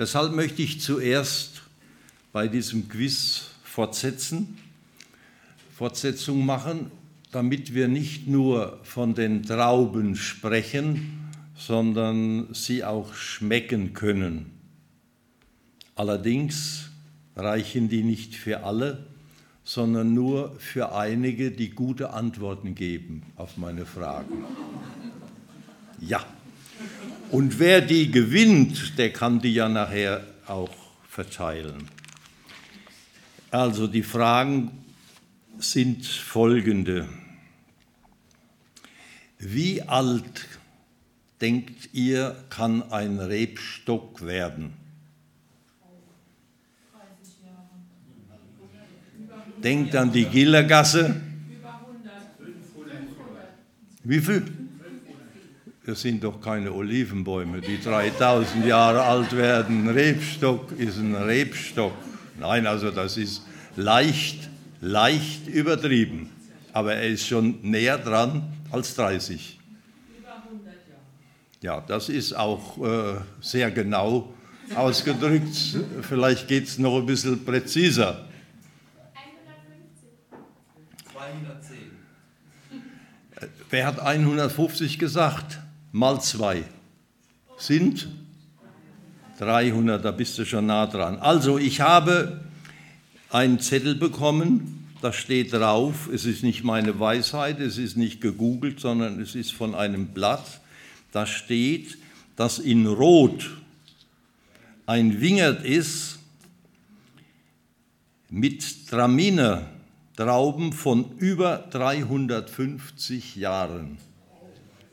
Deshalb möchte ich zuerst bei diesem Quiz fortsetzen, Fortsetzung machen, damit wir nicht nur von den Trauben sprechen, sondern sie auch schmecken können. Allerdings reichen die nicht für alle, sondern nur für einige, die gute Antworten geben auf meine Fragen. Ja. Und wer die gewinnt, der kann die ja nachher auch verteilen. Also die Fragen sind folgende. Wie alt, denkt ihr, kann ein Rebstock werden? Denkt an die Gillergasse. Wie viel? Das sind doch keine Olivenbäume, die 3000 Jahre alt werden. Rebstock ist ein Rebstock. Nein, also das ist leicht, leicht übertrieben. Aber er ist schon näher dran als 30. Ja, das ist auch äh, sehr genau ausgedrückt. Vielleicht geht es noch ein bisschen präziser. 210. Wer hat 150 gesagt? Mal zwei sind 300, da bist du schon nah dran. Also ich habe einen Zettel bekommen, da steht drauf, es ist nicht meine Weisheit, es ist nicht gegoogelt, sondern es ist von einem Blatt, da steht, dass in Rot ein Wingert ist mit Traminer Trauben von über 350 Jahren.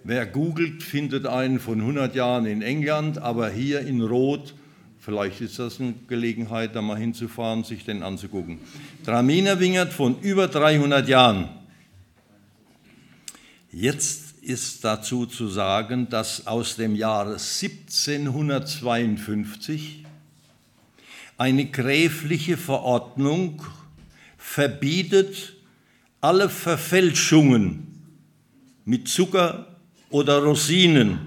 Wer googelt, findet einen von 100 Jahren in England, aber hier in Rot, vielleicht ist das eine Gelegenheit, da mal hinzufahren, sich den anzugucken. Traminer Wingert von über 300 Jahren. Jetzt ist dazu zu sagen, dass aus dem Jahre 1752 eine gräfliche Verordnung verbietet alle Verfälschungen mit Zucker oder Rosinen.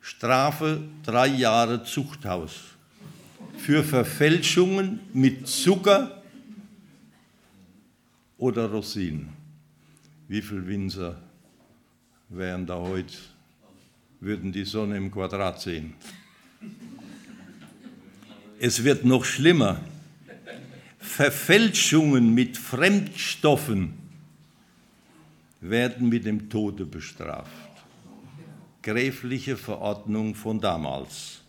Strafe drei Jahre Zuchthaus. Für Verfälschungen mit Zucker oder Rosinen. Wie viele Winzer wären da heute, würden die Sonne im Quadrat sehen? Es wird noch schlimmer. Verfälschungen mit Fremdstoffen werden mit dem Tode bestraft. Gräfliche Verordnung von damals.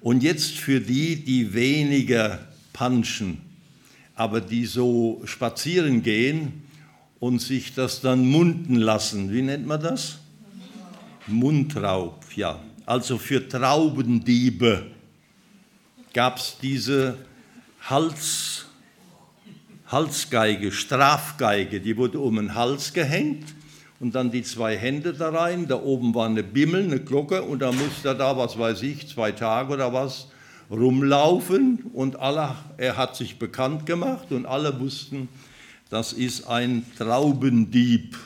Und jetzt für die, die weniger panschen, aber die so spazieren gehen und sich das dann munden lassen. Wie nennt man das? Mundraub, ja. Also für Traubendiebe gab es diese Hals, Halsgeige, Strafgeige, die wurde um den Hals gehängt und dann die zwei Hände da rein. Da oben war eine Bimmel, eine Glocke und da musste er da, was weiß ich, zwei Tage oder was, rumlaufen und alle, er hat sich bekannt gemacht und alle wussten, das ist ein Traubendieb.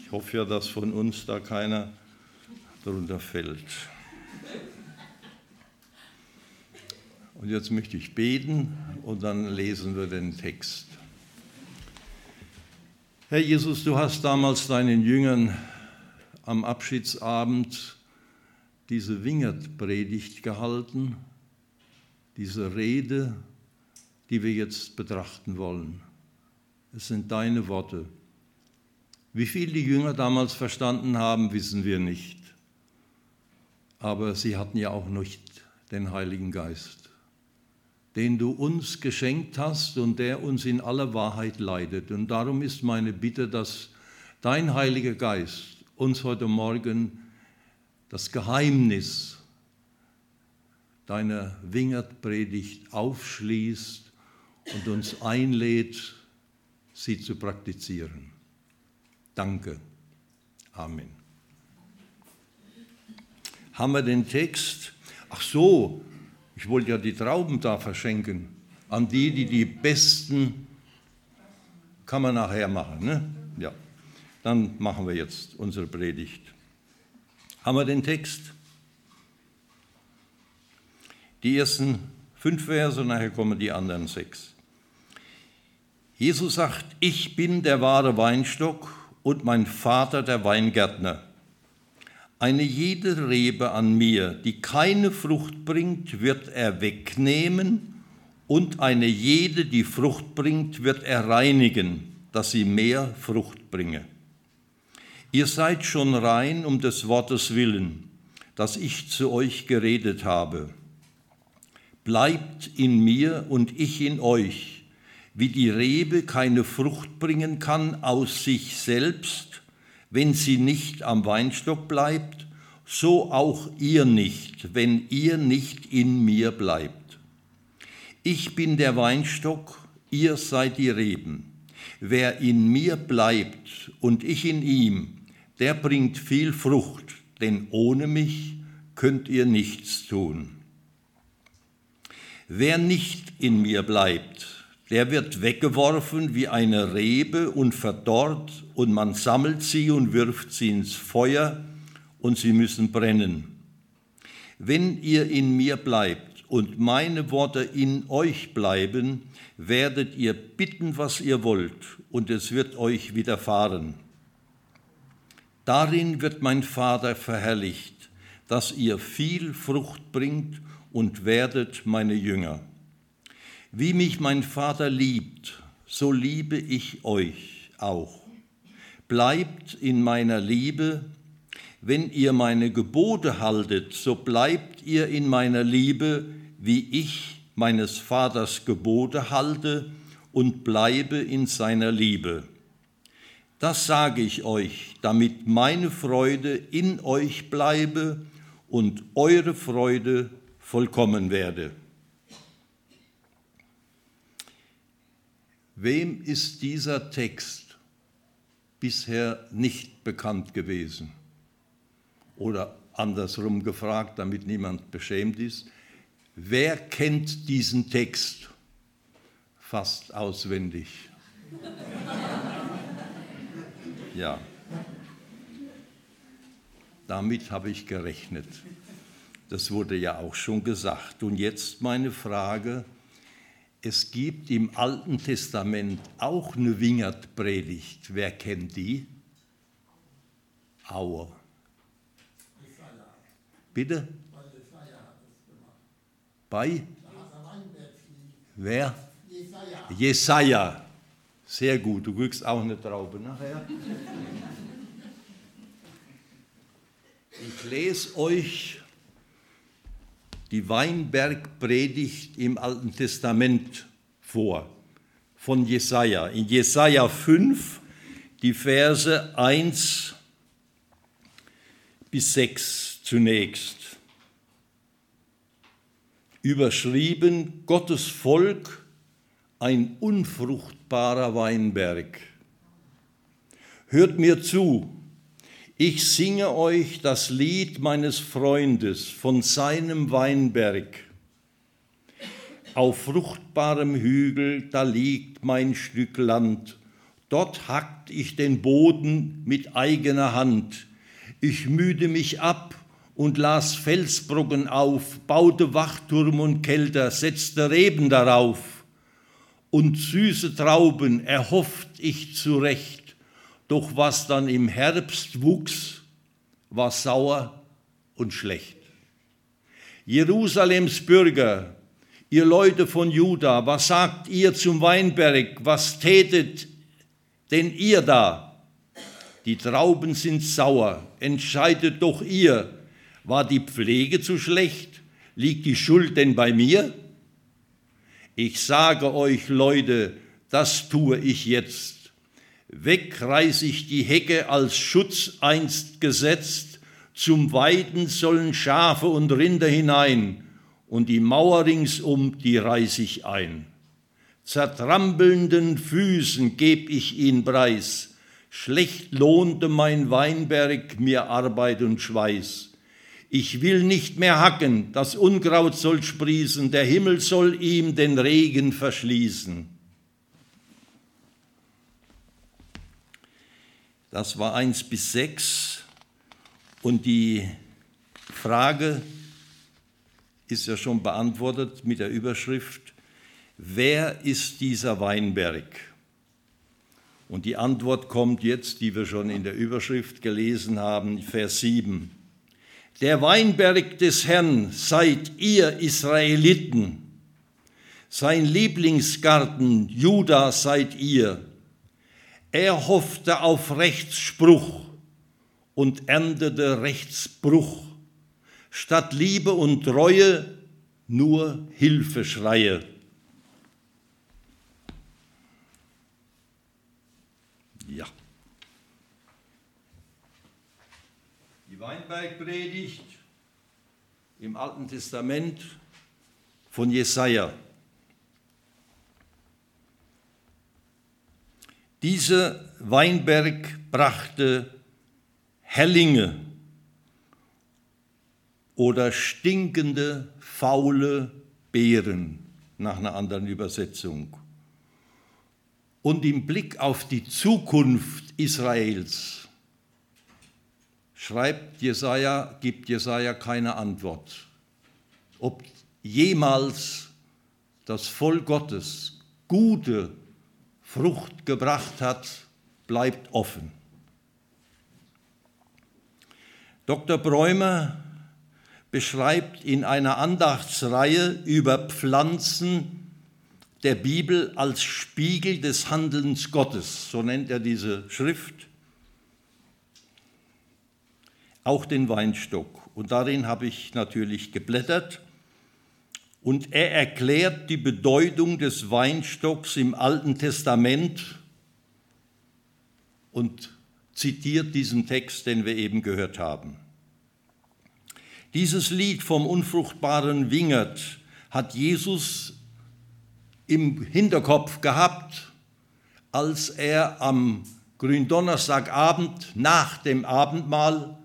Ich hoffe ja, dass von uns da keiner darunter fällt. Und jetzt möchte ich beten und dann lesen wir den Text. Herr Jesus, du hast damals deinen Jüngern am Abschiedsabend diese Wingert-Predigt gehalten, diese Rede, die wir jetzt betrachten wollen. Es sind deine Worte. Wie viel die Jünger damals verstanden haben, wissen wir nicht. Aber sie hatten ja auch nicht den Heiligen Geist den du uns geschenkt hast und der uns in aller Wahrheit leitet. Und darum ist meine Bitte, dass dein Heiliger Geist uns heute Morgen das Geheimnis deiner Wingertpredigt aufschließt und uns einlädt, sie zu praktizieren. Danke. Amen. Haben wir den Text? Ach so, ich wollte ja die Trauben da verschenken an die, die die besten, kann man nachher machen, ne? Ja. Dann machen wir jetzt unsere Predigt. Haben wir den Text? Die ersten fünf Verse, nachher kommen die anderen sechs. Jesus sagt, ich bin der wahre Weinstock und mein Vater der Weingärtner. Eine jede Rebe an mir, die keine Frucht bringt, wird er wegnehmen, und eine jede, die Frucht bringt, wird er reinigen, dass sie mehr Frucht bringe. Ihr seid schon rein um des Wortes willen, das ich zu euch geredet habe. Bleibt in mir und ich in euch, wie die Rebe keine Frucht bringen kann aus sich selbst, wenn sie nicht am Weinstock bleibt, so auch ihr nicht, wenn ihr nicht in mir bleibt. Ich bin der Weinstock, ihr seid die Reben. Wer in mir bleibt und ich in ihm, der bringt viel Frucht, denn ohne mich könnt ihr nichts tun. Wer nicht in mir bleibt, der wird weggeworfen wie eine Rebe und verdorrt, und man sammelt sie und wirft sie ins Feuer, und sie müssen brennen. Wenn ihr in mir bleibt und meine Worte in euch bleiben, werdet ihr bitten, was ihr wollt, und es wird euch widerfahren. Darin wird mein Vater verherrlicht, dass ihr viel Frucht bringt und werdet meine Jünger. Wie mich mein Vater liebt, so liebe ich euch auch. Bleibt in meiner Liebe, wenn ihr meine Gebote haltet, so bleibt ihr in meiner Liebe, wie ich meines Vaters Gebote halte und bleibe in seiner Liebe. Das sage ich euch, damit meine Freude in euch bleibe und eure Freude vollkommen werde. Wem ist dieser Text bisher nicht bekannt gewesen? Oder andersrum gefragt, damit niemand beschämt ist, wer kennt diesen Text fast auswendig? Ja, damit habe ich gerechnet. Das wurde ja auch schon gesagt. Und jetzt meine Frage, es gibt im Alten Testament auch eine Wingert-Predigt. Wer kennt die? Aue. Bitte? Bei? Wer? Jesaja. Sehr gut, du kriegst auch eine Traube nachher. Ich lese euch die Weinbergpredigt im Alten Testament vor von Jesaja. In Jesaja 5 die Verse 1 bis 6 zunächst. Überschrieben Gottes Volk ein unfruchtbarer Weinberg. Hört mir zu, ich singe euch das Lied meines Freundes von seinem Weinberg. Auf fruchtbarem Hügel, da liegt mein Stück Land. Dort hackt ich den Boden mit eigener Hand. Ich müde mich ab und las Felsbrocken auf, baute Wachturm und Kelter, setzte Reben darauf. Und süße Trauben erhofft ich zurecht doch was dann im Herbst wuchs, war sauer und schlecht. Jerusalems Bürger, ihr Leute von Juda, was sagt ihr zum Weinberg? Was tätet denn ihr da? Die Trauben sind sauer, entscheidet doch ihr. War die Pflege zu schlecht? Liegt die Schuld denn bei mir? Ich sage euch, Leute, das tue ich jetzt. Weg reiß ich die Hecke als Schutz einst gesetzt, zum Weiden sollen Schafe und Rinder hinein, und die Mauer ringsum, die reiß ich ein. Zertrampelnden Füßen geb ich ihn preis, schlecht lohnte mein Weinberg mir Arbeit und Schweiß. Ich will nicht mehr hacken, das Unkraut soll sprießen, der Himmel soll ihm den Regen verschließen. Das war 1 bis 6. Und die Frage ist ja schon beantwortet mit der Überschrift, wer ist dieser Weinberg? Und die Antwort kommt jetzt, die wir schon in der Überschrift gelesen haben, Vers 7. Der Weinberg des Herrn seid ihr Israeliten, sein Lieblingsgarten Juda seid ihr. Er hoffte auf Rechtsspruch und erntete Rechtsbruch statt Liebe und Treue nur Hilfeschreie. Ja. Die Weinbergpredigt im Alten Testament von Jesaja. Dieser Weinberg brachte Hellinge oder stinkende, faule Beeren nach einer anderen Übersetzung. Und im Blick auf die Zukunft Israels schreibt Jesaja, gibt Jesaja keine Antwort. Ob jemals das Volk Gottes gute Frucht gebracht hat, bleibt offen. Dr. Bräumer beschreibt in einer Andachtsreihe über Pflanzen der Bibel als Spiegel des Handelns Gottes, so nennt er diese Schrift, auch den Weinstock. Und darin habe ich natürlich geblättert. Und er erklärt die Bedeutung des Weinstocks im Alten Testament und zitiert diesen Text, den wir eben gehört haben. Dieses Lied vom unfruchtbaren Wingert hat Jesus im Hinterkopf gehabt, als er am Gründonnerstagabend nach dem Abendmahl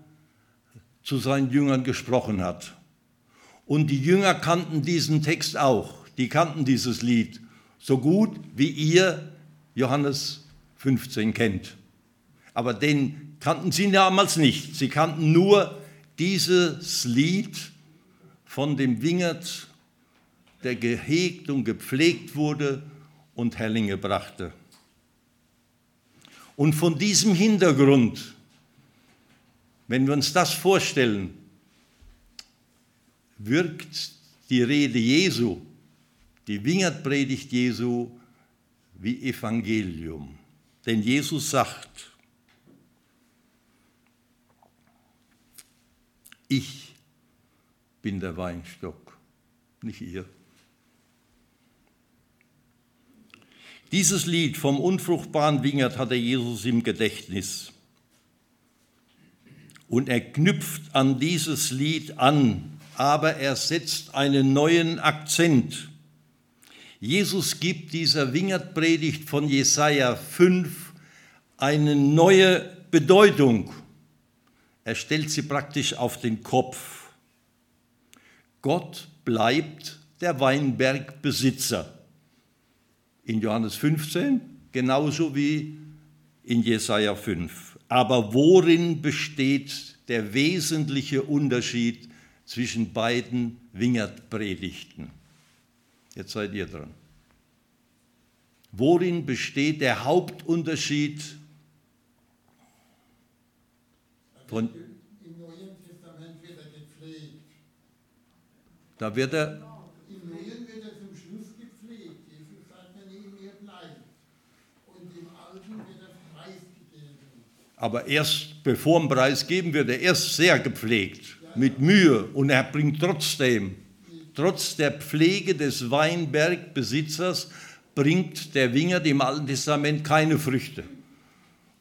zu seinen Jüngern gesprochen hat. Und die Jünger kannten diesen Text auch. Die kannten dieses Lied so gut, wie ihr Johannes 15 kennt. Aber den kannten sie damals nicht. Sie kannten nur dieses Lied von dem Wingert, der gehegt und gepflegt wurde und Herrlinge brachte. Und von diesem Hintergrund, wenn wir uns das vorstellen, wirkt die Rede Jesu, die Wingertpredigt Jesu wie Evangelium. Denn Jesus sagt, Ich bin der Weinstock, nicht ihr. Dieses Lied vom unfruchtbaren Wingert hatte Jesus im Gedächtnis. Und er knüpft an dieses Lied an, aber er setzt einen neuen Akzent. Jesus gibt dieser Wingertpredigt von Jesaja 5 eine neue Bedeutung. Er stellt sie praktisch auf den Kopf. Gott bleibt der Weinbergbesitzer. In Johannes 15 genauso wie in Jesaja 5. Aber worin besteht der wesentliche Unterschied zwischen beiden Wingertpredigten? Jetzt seid ihr dran. Worin besteht der Hauptunterschied von, Im Neuen Testament wird er gepflegt. Da wird er. Im Neuen wird er zum Schluss gepflegt. Jesus sagt, ihr in mir bleibt. Und im Alten wird er preisgegeben. Aber erst bevor dem Preis geben wird er erst sehr gepflegt, mit Mühe. Und er bringt trotzdem, trotz der Pflege des Weinbergbesitzers, bringt der Wingert im Alten Testament keine Früchte.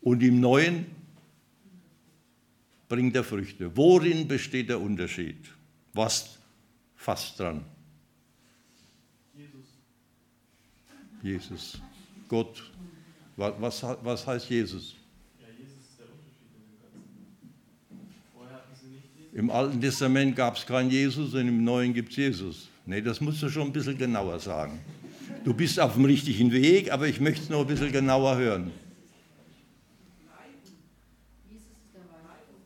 Und im Neuen bringt er Früchte. Worin besteht der Unterschied? Was fast dran? Jesus. Jesus. Gott. Was, was heißt Jesus? Ja, Jesus ist der Unterschied Vorher hatten sie nicht Jesus. Im Alten Testament gab es keinen Jesus und im Neuen gibt es Jesus. Nee, das musst du schon ein bisschen genauer sagen. Du bist auf dem richtigen Weg, aber ich möchte es noch ein bisschen genauer hören.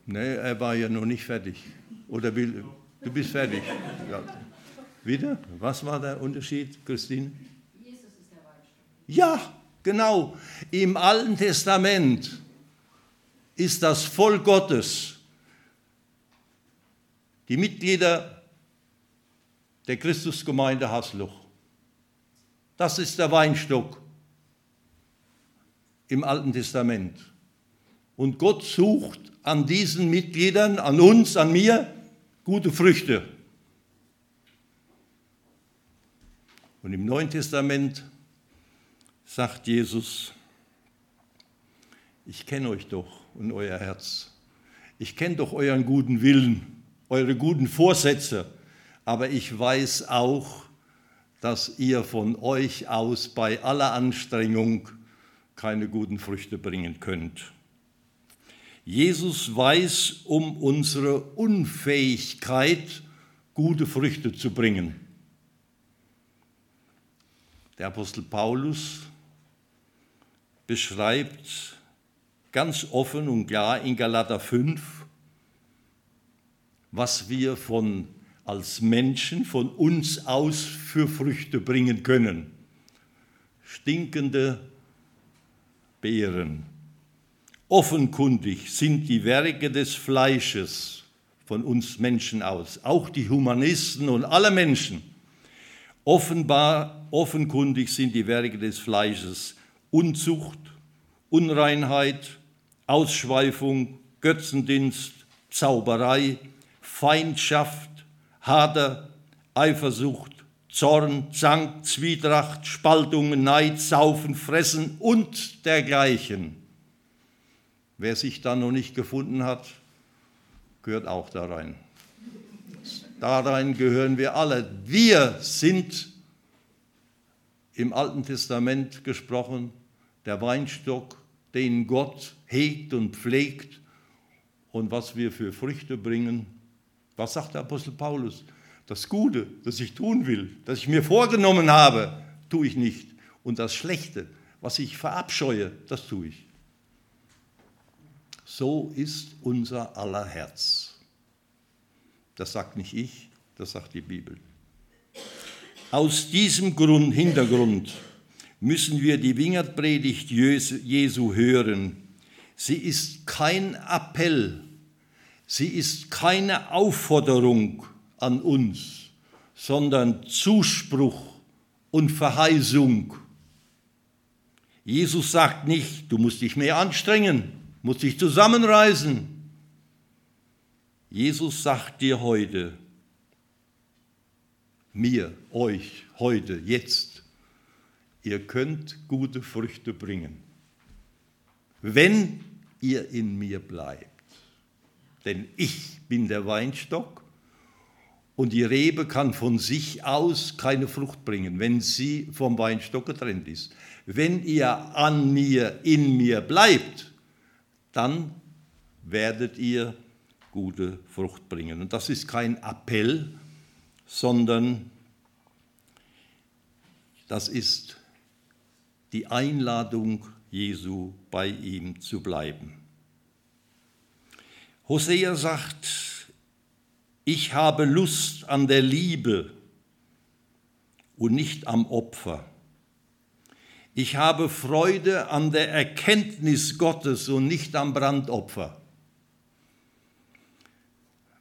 Nee, er war ja noch nicht fertig. Oder will, du bist fertig. Ja. Wieder? Was war der Unterschied, Christine? Jesus ist der Weinstock. Ja, genau. Im Alten Testament ist das Volk Gottes, die Mitglieder der Christusgemeinde Hasluch. Das ist der Weinstock im Alten Testament. Und Gott sucht an diesen Mitgliedern, an uns, an mir, gute Früchte. Und im Neuen Testament sagt Jesus, ich kenne euch doch und euer Herz. Ich kenne doch euren guten Willen, eure guten Vorsätze, aber ich weiß auch, dass ihr von euch aus bei aller Anstrengung keine guten Früchte bringen könnt. Jesus weiß um unsere Unfähigkeit, gute Früchte zu bringen. Der Apostel Paulus beschreibt ganz offen und klar in Galater 5, was wir von, als Menschen von uns aus für Früchte bringen können. Stinkende Beeren. Offenkundig sind die Werke des Fleisches von uns Menschen aus, auch die Humanisten und alle Menschen Offenbar, offenkundig sind die Werke des Fleisches Unzucht, Unreinheit, Ausschweifung, Götzendienst, Zauberei, Feindschaft, Hader, Eifersucht, Zorn, Zank, Zwietracht, Spaltung, Neid, Saufen, Fressen und dergleichen. Wer sich da noch nicht gefunden hat, gehört auch da rein. Darein gehören wir alle. Wir sind im Alten Testament gesprochen der Weinstock, den Gott hegt und pflegt und was wir für Früchte bringen. Was sagt der Apostel Paulus? Das Gute, das ich tun will, das ich mir vorgenommen habe, tue ich nicht. Und das Schlechte, was ich verabscheue, das tue ich. So ist unser aller Herz. Das sagt nicht ich, das sagt die Bibel. Aus diesem Grund, Hintergrund müssen wir die Wingertpredigt Jesu hören. Sie ist kein Appell, sie ist keine Aufforderung an uns, sondern Zuspruch und Verheißung. Jesus sagt nicht, du musst dich mehr anstrengen, musst dich zusammenreißen, Jesus sagt dir heute, mir, euch, heute, jetzt, ihr könnt gute Früchte bringen, wenn ihr in mir bleibt. Denn ich bin der Weinstock und die Rebe kann von sich aus keine Frucht bringen, wenn sie vom Weinstock getrennt ist. Wenn ihr an mir, in mir bleibt, dann werdet ihr gute Frucht bringen. Und das ist kein Appell, sondern das ist die Einladung Jesu, bei ihm zu bleiben. Hosea sagt, ich habe Lust an der Liebe und nicht am Opfer. Ich habe Freude an der Erkenntnis Gottes und nicht am Brandopfer.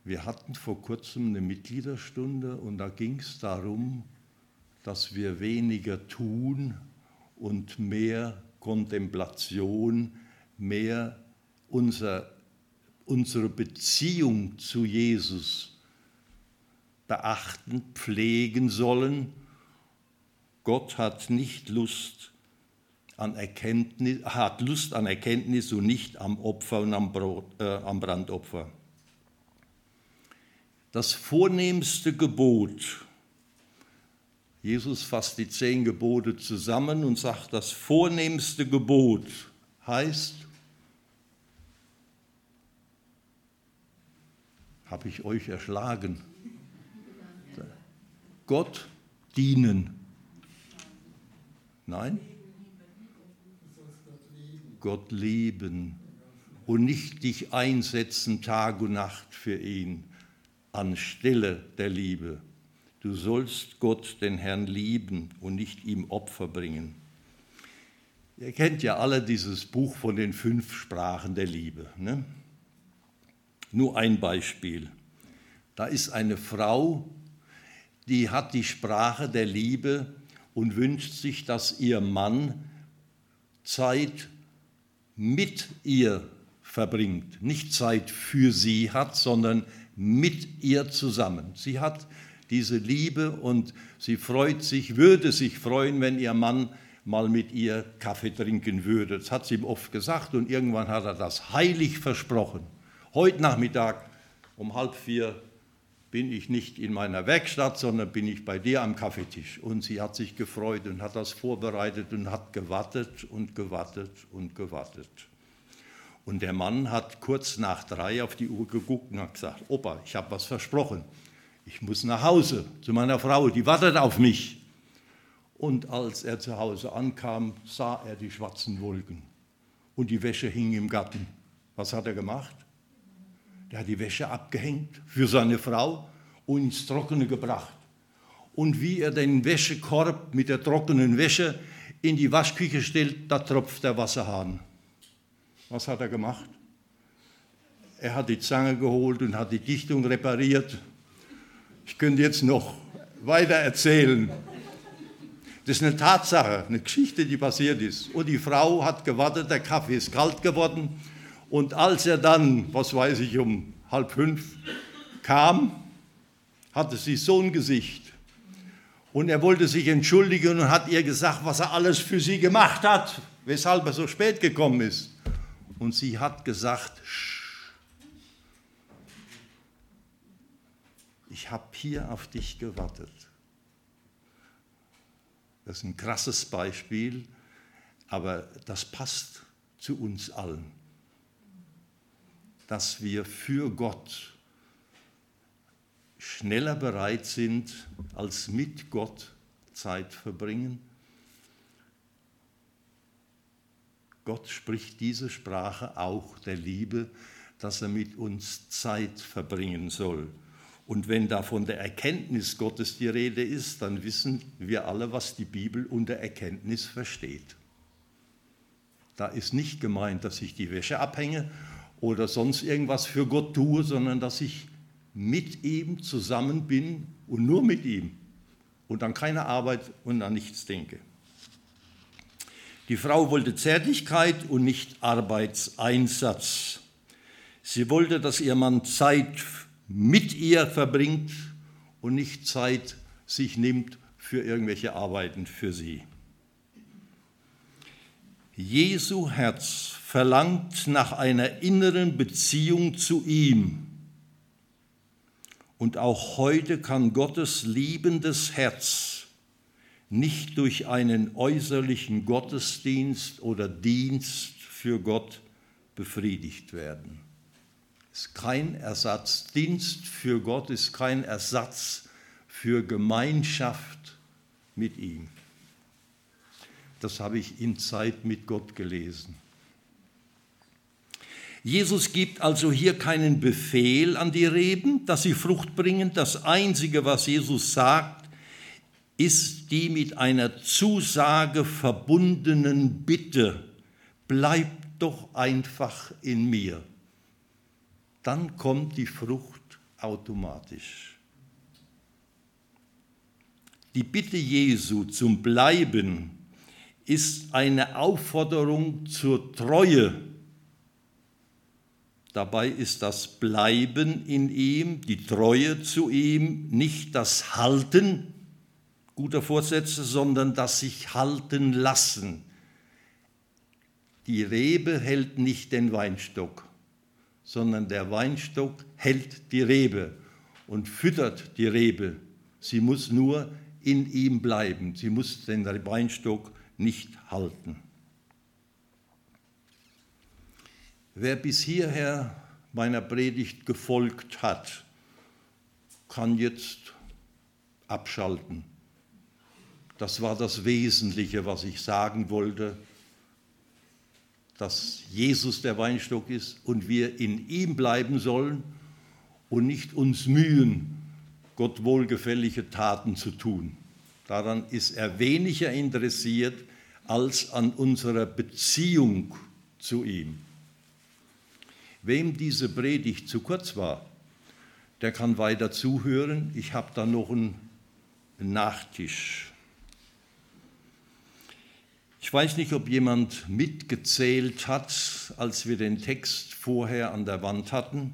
Wir hatten vor kurzem eine Mitgliederstunde und da ging es darum, dass wir weniger tun und mehr Kontemplation, mehr unser, unsere Beziehung zu Jesus beachten, pflegen sollen. Gott hat nicht Lust an Erkenntnis, hat Lust an Erkenntnis und nicht am Opfer und am, Brot, äh, am Brandopfer das vornehmste Gebot. Jesus fasst die zehn Gebote zusammen und sagt, das vornehmste Gebot heißt, habe ich euch erschlagen. Gott dienen. Nein? Gott lieben und nicht dich einsetzen Tag und Nacht für ihn anstelle der Liebe. Du sollst Gott, den Herrn, lieben und nicht ihm Opfer bringen. Ihr kennt ja alle dieses Buch von den fünf Sprachen der Liebe. Ne? Nur ein Beispiel. Da ist eine Frau, die hat die Sprache der Liebe und wünscht sich, dass ihr Mann Zeit mit ihr verbringt. Nicht Zeit für sie hat, sondern mit ihr zusammen. Sie hat diese Liebe und sie freut sich, würde sich freuen, wenn ihr Mann mal mit ihr Kaffee trinken würde. Das hat sie ihm oft gesagt und irgendwann hat er das heilig versprochen. Heute Nachmittag um halb vier bin ich nicht in meiner Werkstatt, sondern bin ich bei dir am Kaffeetisch. Und sie hat sich gefreut und hat das vorbereitet und hat gewartet und gewartet und gewartet. Und der Mann hat kurz nach drei auf die Uhr geguckt und hat gesagt, Opa, ich habe was versprochen. Ich muss nach Hause zu meiner Frau, die wartet auf mich. Und als er zu Hause ankam, sah er die schwarzen Wolken und die Wäsche hing im Garten. Was hat er gemacht? Der hat die Wäsche abgehängt für seine Frau und ins Trockene gebracht. Und wie er den Wäschekorb mit der trockenen Wäsche in die Waschküche stellt, da tropft der Wasserhahn. Was hat er gemacht? Er hat die Zange geholt und hat die Dichtung repariert. Ich könnte jetzt noch weiter erzählen. Das ist eine Tatsache, eine Geschichte, die passiert ist. Und die Frau hat gewartet, der Kaffee ist kalt geworden und als er dann, was weiß ich, um halb fünf kam, hatte sie so ein Gesicht. Und er wollte sich entschuldigen und hat ihr gesagt, was er alles für sie gemacht hat, weshalb er so spät gekommen ist. Und sie hat gesagt, ich habe hier auf dich gewartet. Das ist ein krasses Beispiel, aber das passt zu uns allen dass wir für Gott schneller bereit sind, als mit Gott Zeit verbringen. Gott spricht diese Sprache auch der Liebe, dass er mit uns Zeit verbringen soll. Und wenn da von der Erkenntnis Gottes die Rede ist, dann wissen wir alle, was die Bibel unter Erkenntnis versteht. Da ist nicht gemeint, dass ich die Wäsche abhänge oder sonst irgendwas für Gott tue, sondern dass ich mit ihm zusammen bin und nur mit ihm und an keine Arbeit und an nichts denke. Die Frau wollte Zärtlichkeit und nicht Arbeitseinsatz. Sie wollte, dass ihr Mann Zeit mit ihr verbringt und nicht Zeit sich nimmt für irgendwelche Arbeiten für sie. Jesu Herz verlangt nach einer inneren Beziehung zu ihm. Und auch heute kann Gottes liebendes Herz nicht durch einen äußerlichen Gottesdienst oder Dienst für Gott befriedigt werden. Ist kein Ersatz. Dienst für Gott ist kein Ersatz für Gemeinschaft mit ihm. Das habe ich in Zeit mit Gott gelesen. Jesus gibt also hier keinen Befehl an die Reben, dass sie Frucht bringen. Das Einzige, was Jesus sagt, ist die mit einer Zusage verbundenen Bitte, bleib doch einfach in mir. Dann kommt die Frucht automatisch. Die Bitte Jesu zum Bleiben ist eine Aufforderung zur Treue. Dabei ist das Bleiben in ihm, die Treue zu ihm, nicht das Halten guter Vorsätze, sondern das sich halten lassen. Die Rebe hält nicht den Weinstock, sondern der Weinstock hält die Rebe und füttert die Rebe. Sie muss nur in ihm bleiben. Sie muss den Weinstock nicht halten. Wer bis hierher meiner Predigt gefolgt hat, kann jetzt abschalten. Das war das Wesentliche, was ich sagen wollte, dass Jesus der Weinstock ist und wir in ihm bleiben sollen und nicht uns mühen, Gott wohlgefällige Taten zu tun. Daran ist er weniger interessiert als an unserer Beziehung zu ihm. Wem diese Predigt zu kurz war, der kann weiter zuhören. Ich habe da noch einen Nachtisch. Ich weiß nicht, ob jemand mitgezählt hat, als wir den Text vorher an der Wand hatten.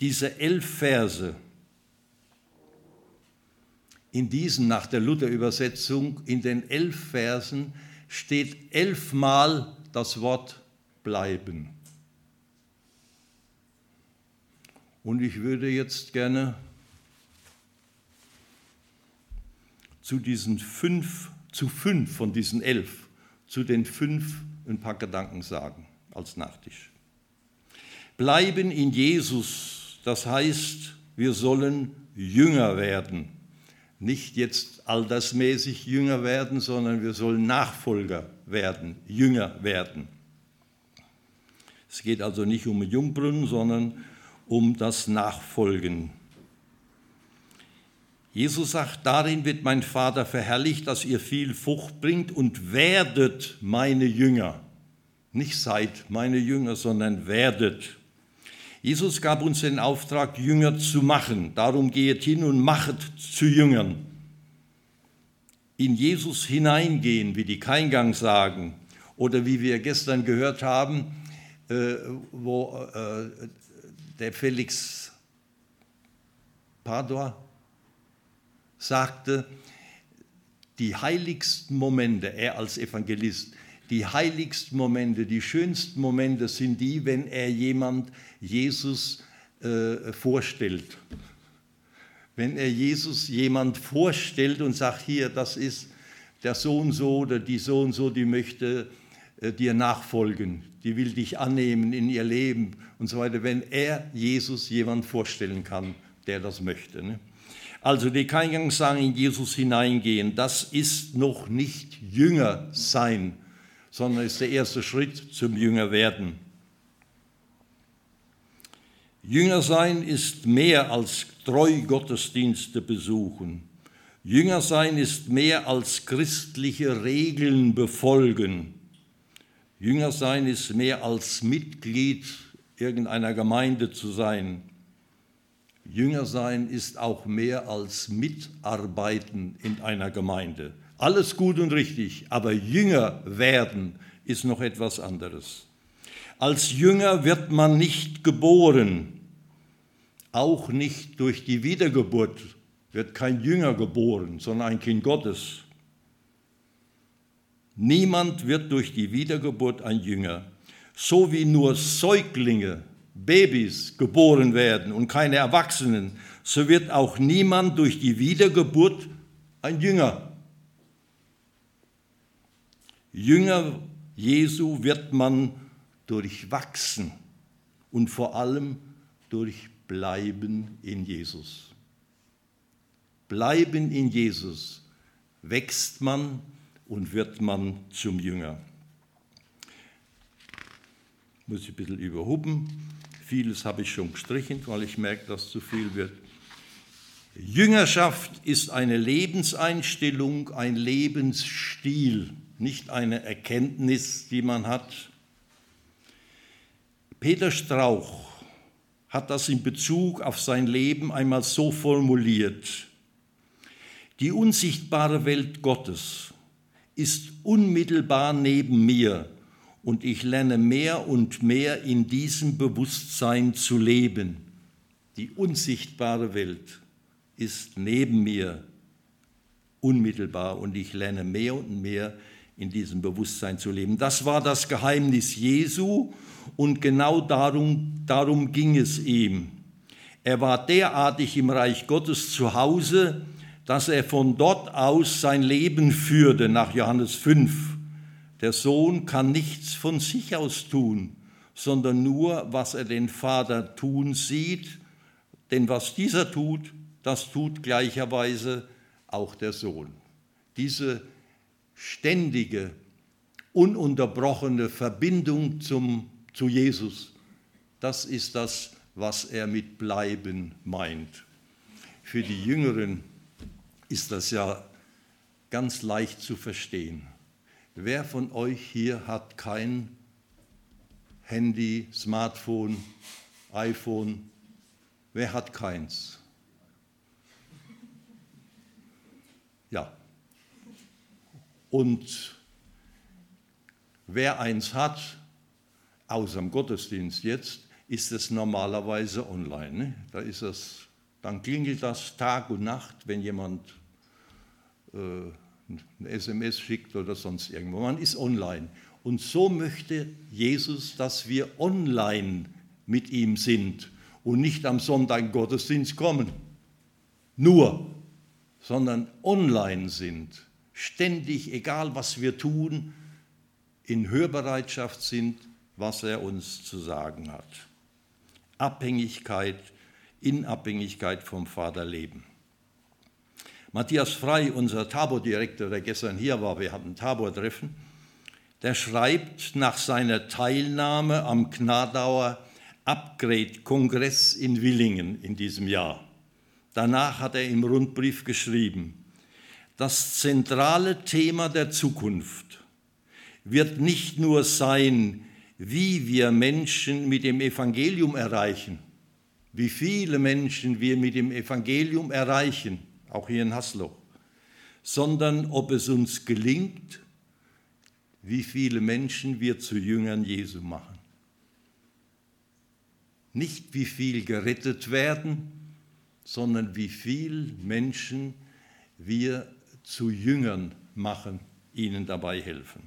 Diese elf Verse, in diesen nach der Luther-Übersetzung, in den elf Versen steht elfmal das Wort bleiben. Und ich würde jetzt gerne zu diesen fünf, zu fünf von diesen elf, zu den fünf ein paar Gedanken sagen als Nachtisch. Bleiben in Jesus, das heißt, wir sollen jünger werden. Nicht jetzt altersmäßig jünger werden, sondern wir sollen Nachfolger werden, jünger werden. Es geht also nicht um Jungbrunnen, sondern um das Nachfolgen. Jesus sagt, darin wird mein Vater verherrlicht, dass ihr viel Frucht bringt und werdet meine Jünger. Nicht seid meine Jünger, sondern werdet. Jesus gab uns den Auftrag, Jünger zu machen. Darum geht hin und machet zu Jüngern. In Jesus hineingehen, wie die Keingang sagen, oder wie wir gestern gehört haben, äh, wo äh, der Felix Padua sagte, die heiligsten Momente, er als Evangelist, die heiligsten Momente, die schönsten Momente sind die, wenn er jemand Jesus äh, vorstellt. Wenn er Jesus jemand vorstellt und sagt, hier, das ist der so und so oder die so und so, die möchte dir nachfolgen, die will dich annehmen in ihr Leben und so weiter, wenn er Jesus jemand vorstellen kann, der das möchte. Ne? Also die Keingang sagen, in Jesus hineingehen, das ist noch nicht Jünger sein, sondern ist der erste Schritt zum Jünger werden. Jünger sein ist mehr als treu Gottesdienste besuchen. Jünger sein ist mehr als christliche Regeln befolgen. Jünger sein ist mehr als Mitglied irgendeiner Gemeinde zu sein. Jünger sein ist auch mehr als Mitarbeiten in einer Gemeinde. Alles gut und richtig, aber Jünger werden ist noch etwas anderes. Als Jünger wird man nicht geboren, auch nicht durch die Wiedergeburt wird kein Jünger geboren, sondern ein Kind Gottes. Niemand wird durch die Wiedergeburt ein Jünger. So wie nur Säuglinge, Babys geboren werden und keine Erwachsenen, so wird auch niemand durch die Wiedergeburt ein Jünger. Jünger Jesu wird man durchwachsen und vor allem durch Bleiben in Jesus. Bleiben in Jesus wächst man und wird man zum Jünger. Muss ich ein bisschen überhuben. Vieles habe ich schon gestrichen, weil ich merke, dass zu viel wird. Jüngerschaft ist eine Lebenseinstellung, ein Lebensstil, nicht eine Erkenntnis, die man hat. Peter Strauch hat das in Bezug auf sein Leben einmal so formuliert. Die unsichtbare Welt Gottes ist unmittelbar neben mir und ich lerne mehr und mehr in diesem Bewusstsein zu leben. Die unsichtbare Welt ist neben mir unmittelbar und ich lerne mehr und mehr in diesem Bewusstsein zu leben. Das war das Geheimnis Jesu und genau darum, darum ging es ihm. Er war derartig im Reich Gottes zu Hause, dass er von dort aus sein Leben führte, nach Johannes 5. Der Sohn kann nichts von sich aus tun, sondern nur, was er den Vater tun sieht, denn was dieser tut, das tut gleicherweise auch der Sohn. Diese ständige, ununterbrochene Verbindung zum, zu Jesus, das ist das, was er mit Bleiben meint. für die Jüngeren ist das ja ganz leicht zu verstehen. Wer von euch hier hat kein Handy, Smartphone, iPhone? Wer hat keins? Ja. Und wer eins hat, außer im Gottesdienst jetzt, ist es normalerweise online. Ne? Da ist es, dann klingelt das Tag und Nacht, wenn jemand eine SMS schickt oder sonst irgendwo. Man ist online. Und so möchte Jesus, dass wir online mit ihm sind und nicht am Sonntag Gottesdienst kommen. Nur, sondern online sind. Ständig, egal was wir tun, in Hörbereitschaft sind, was er uns zu sagen hat. Abhängigkeit, in Abhängigkeit vom Vater leben. Matthias Frei, unser Tabor-Direktor, der gestern hier war, wir hatten ein Tabor-Treffen, der schreibt nach seiner Teilnahme am Gnadauer Upgrade-Kongress in Willingen in diesem Jahr. Danach hat er im Rundbrief geschrieben, das zentrale Thema der Zukunft wird nicht nur sein, wie wir Menschen mit dem Evangelium erreichen, wie viele Menschen wir mit dem Evangelium erreichen, auch hier in Hasloch, sondern ob es uns gelingt, wie viele Menschen wir zu Jüngern Jesu machen. Nicht wie viel gerettet werden, sondern wie viele Menschen wir zu Jüngern machen, ihnen dabei helfen.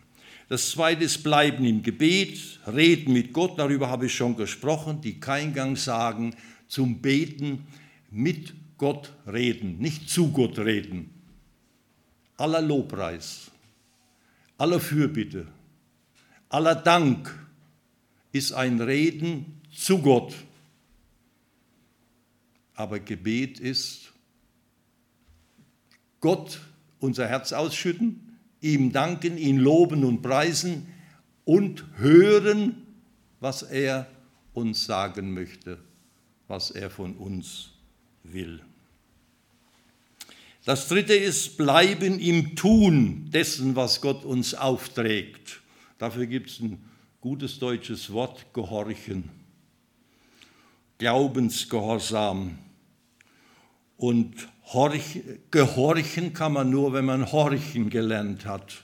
Das zweite ist Bleiben im Gebet, Reden mit Gott, darüber habe ich schon gesprochen, die keinen Gang sagen, zum Beten mit Gott reden, nicht zu Gott reden. Aller Lobpreis, aller Fürbitte, aller Dank ist ein Reden zu Gott. Aber Gebet ist Gott unser Herz ausschütten, ihm danken, ihn loben und preisen und hören, was er uns sagen möchte, was er von uns will. Das dritte ist bleiben im Tun dessen, was Gott uns aufträgt. Dafür gibt es ein gutes deutsches Wort, gehorchen. Glaubensgehorsam. Und Horch, gehorchen kann man nur, wenn man horchen gelernt hat,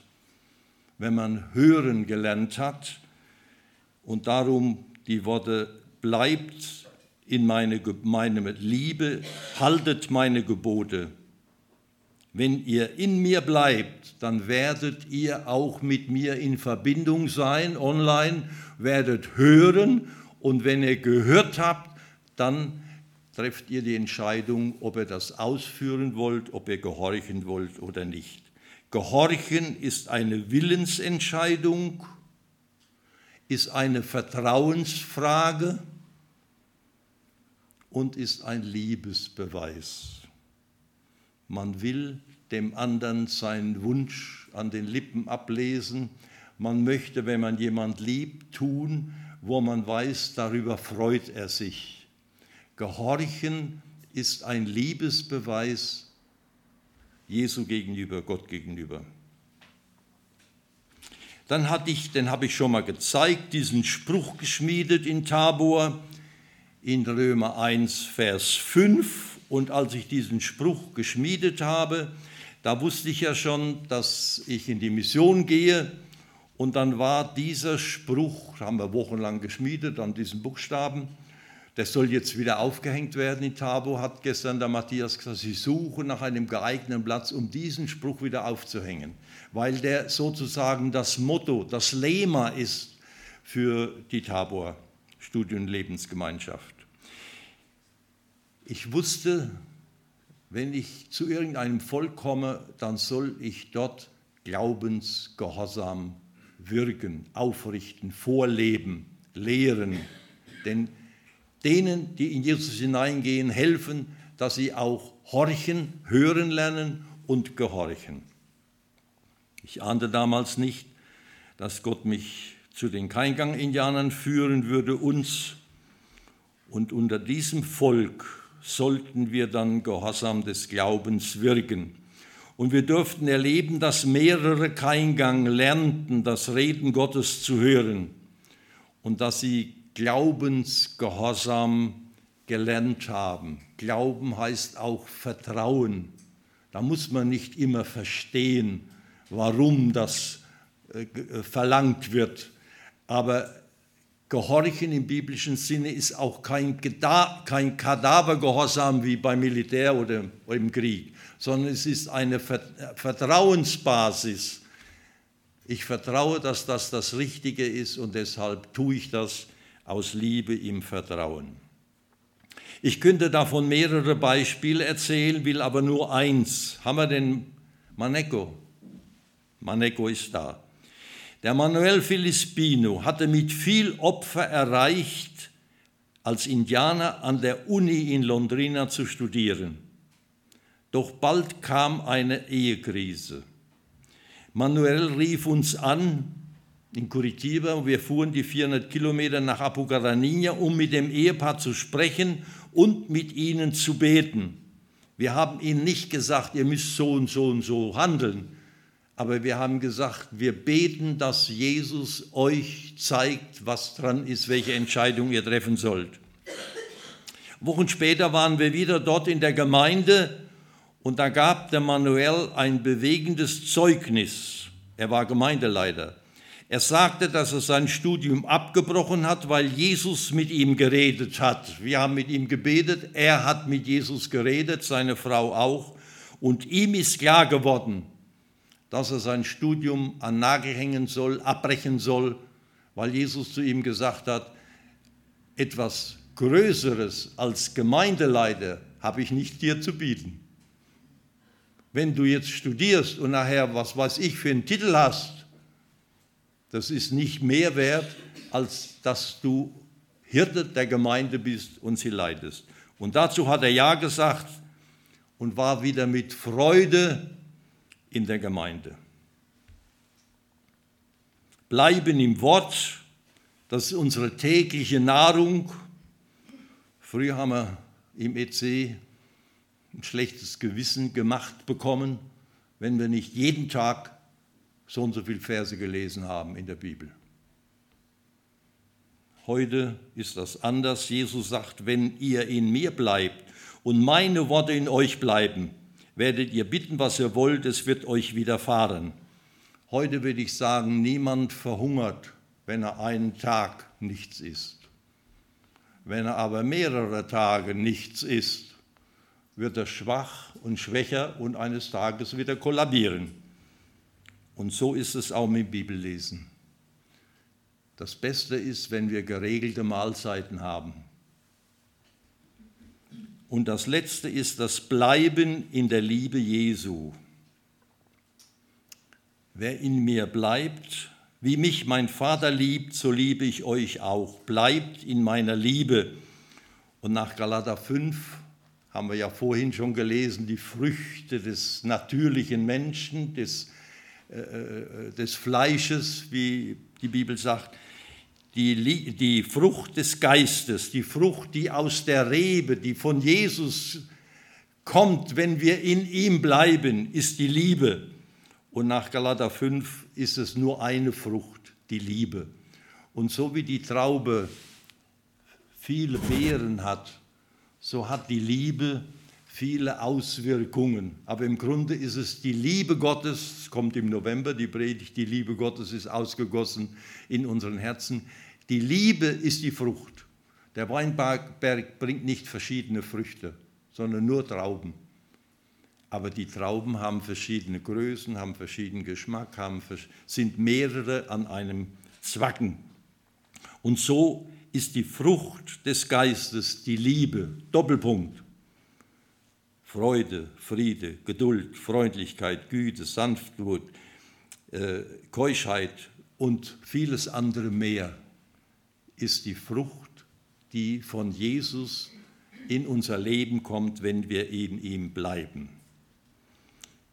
wenn man hören gelernt hat. Und darum die Worte bleibt in meine, meine Liebe, haltet meine Gebote. Wenn ihr in mir bleibt, dann werdet ihr auch mit mir in Verbindung sein, online, werdet hören und wenn ihr gehört habt, dann trefft ihr die Entscheidung, ob ihr das ausführen wollt, ob ihr gehorchen wollt oder nicht. Gehorchen ist eine Willensentscheidung, ist eine Vertrauensfrage und ist ein Liebesbeweis. Man will dem anderen seinen Wunsch an den Lippen ablesen. Man möchte, wenn man jemand liebt, tun, wo man weiß, darüber freut er sich. Gehorchen ist ein Liebesbeweis Jesu gegenüber, Gott gegenüber. Dann hatte ich, den habe ich schon mal gezeigt, diesen Spruch geschmiedet in Tabor in Römer 1, Vers 5. Und als ich diesen Spruch geschmiedet habe, da wusste ich ja schon, dass ich in die Mission gehe. Und dann war dieser Spruch, haben wir wochenlang geschmiedet an diesen Buchstaben, das soll jetzt wieder aufgehängt werden in Tabo, hat gestern der Matthias gesagt, sie suchen nach einem geeigneten Platz, um diesen Spruch wieder aufzuhängen, weil der sozusagen das Motto, das Lema ist für die Tabor Studien- und Lebensgemeinschaft. Ich wusste, wenn ich zu irgendeinem Volk komme, dann soll ich dort glaubensgehorsam wirken, aufrichten, vorleben, lehren, denn denen, die in Jesus hineingehen, helfen, dass sie auch horchen, hören lernen und gehorchen. Ich ahnte damals nicht, dass Gott mich zu den Keingang-Indianern führen würde, uns. Und unter diesem Volk sollten wir dann Gehorsam des Glaubens wirken. Und wir durften erleben, dass mehrere kein Gang lernten, das Reden Gottes zu hören und dass sie Glaubensgehorsam gelernt haben. Glauben heißt auch Vertrauen. Da muss man nicht immer verstehen, warum das äh, äh, verlangt wird. Aber Gehorchen im biblischen Sinne ist auch kein, kein Kadavergehorsam wie beim Militär oder im Krieg, sondern es ist eine Vertrauensbasis. Ich vertraue, dass das das Richtige ist und deshalb tue ich das aus Liebe im Vertrauen. Ich könnte davon mehrere Beispiele erzählen, will aber nur eins. Haben wir den Maneko? Maneko ist da. Der Manuel Filispino hatte mit viel Opfer erreicht, als Indianer an der Uni in Londrina zu studieren. Doch bald kam eine Ehekrise. Manuel rief uns an in Curitiba und wir fuhren die 400 Kilometer nach Apucarania, um mit dem Ehepaar zu sprechen und mit ihnen zu beten. Wir haben ihnen nicht gesagt, ihr müsst so und so und so handeln, aber wir haben gesagt, wir beten, dass Jesus euch zeigt, was dran ist, welche Entscheidung ihr treffen sollt. Wochen später waren wir wieder dort in der Gemeinde und da gab der Manuel ein bewegendes Zeugnis. Er war Gemeindeleiter. Er sagte, dass er sein Studium abgebrochen hat, weil Jesus mit ihm geredet hat. Wir haben mit ihm gebetet, er hat mit Jesus geredet, seine Frau auch. Und ihm ist klar geworden, dass er sein Studium an Nagel hängen soll, abbrechen soll, weil Jesus zu ihm gesagt hat, etwas Größeres als Gemeindeleiter habe ich nicht dir zu bieten. Wenn du jetzt studierst und nachher, was weiß ich, für einen Titel hast, das ist nicht mehr wert, als dass du Hirte der Gemeinde bist und sie leitest. Und dazu hat er Ja gesagt und war wieder mit Freude in der Gemeinde. Bleiben im Wort, das ist unsere tägliche Nahrung. Früher haben wir im EC ein schlechtes Gewissen gemacht bekommen, wenn wir nicht jeden Tag so und so viele Verse gelesen haben in der Bibel. Heute ist das anders. Jesus sagt, wenn ihr in mir bleibt und meine Worte in euch bleiben, werdet ihr bitten, was ihr wollt, es wird euch widerfahren. Heute würde ich sagen, niemand verhungert, wenn er einen Tag nichts isst. Wenn er aber mehrere Tage nichts isst, wird er schwach und schwächer und eines Tages wieder kollabieren. Und so ist es auch mit Bibellesen. Das Beste ist, wenn wir geregelte Mahlzeiten haben. Und das Letzte ist das Bleiben in der Liebe Jesu. Wer in mir bleibt, wie mich mein Vater liebt, so liebe ich euch auch. Bleibt in meiner Liebe. Und nach Galater 5 haben wir ja vorhin schon gelesen, die Früchte des natürlichen Menschen, des äh, äh, des Fleisches, wie die Bibel sagt, die, die Frucht des Geistes, die Frucht, die aus der Rebe, die von Jesus kommt, wenn wir in ihm bleiben, ist die Liebe. Und nach Galater 5 ist es nur eine Frucht, die Liebe. Und so wie die Traube viele Beeren hat, so hat die Liebe viele Auswirkungen. Aber im Grunde ist es die Liebe Gottes, es kommt im November die Predigt, die Liebe Gottes ist ausgegossen in unseren Herzen. Die Liebe ist die Frucht. Der Weinberg bringt nicht verschiedene Früchte, sondern nur Trauben. Aber die Trauben haben verschiedene Größen, haben verschiedenen Geschmack, haben, sind mehrere an einem Zwacken. Und so ist die Frucht des Geistes die Liebe. Doppelpunkt. Freude, Friede, Geduld, Freundlichkeit, Güte, Sanftmut, äh, Keuschheit und vieles andere mehr ist die Frucht, die von Jesus in unser Leben kommt, wenn wir in ihm bleiben.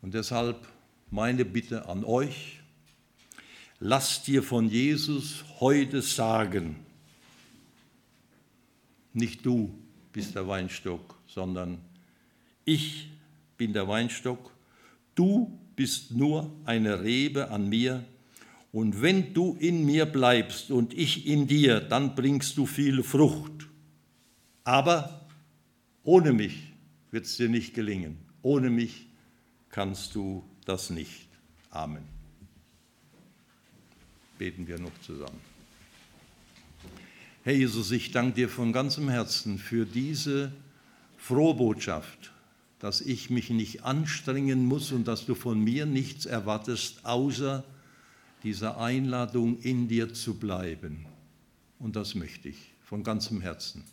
Und deshalb meine Bitte an euch, lasst dir von Jesus heute sagen, nicht du bist der Weinstock, sondern ich bin der Weinstock, du bist nur eine Rebe an mir, und wenn du in mir bleibst und ich in dir, dann bringst du viel Frucht. Aber ohne mich wird es dir nicht gelingen. Ohne mich kannst du das nicht. Amen. Beten wir noch zusammen. Herr Jesus, ich danke dir von ganzem Herzen für diese frohe Botschaft, dass ich mich nicht anstrengen muss und dass du von mir nichts erwartest, außer dieser Einladung, in dir zu bleiben. Und das möchte ich von ganzem Herzen.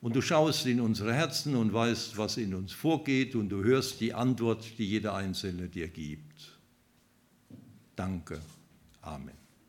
Und du schaust in unsere Herzen und weißt, was in uns vorgeht und du hörst die Antwort, die jeder Einzelne dir gibt. Danke. Amen.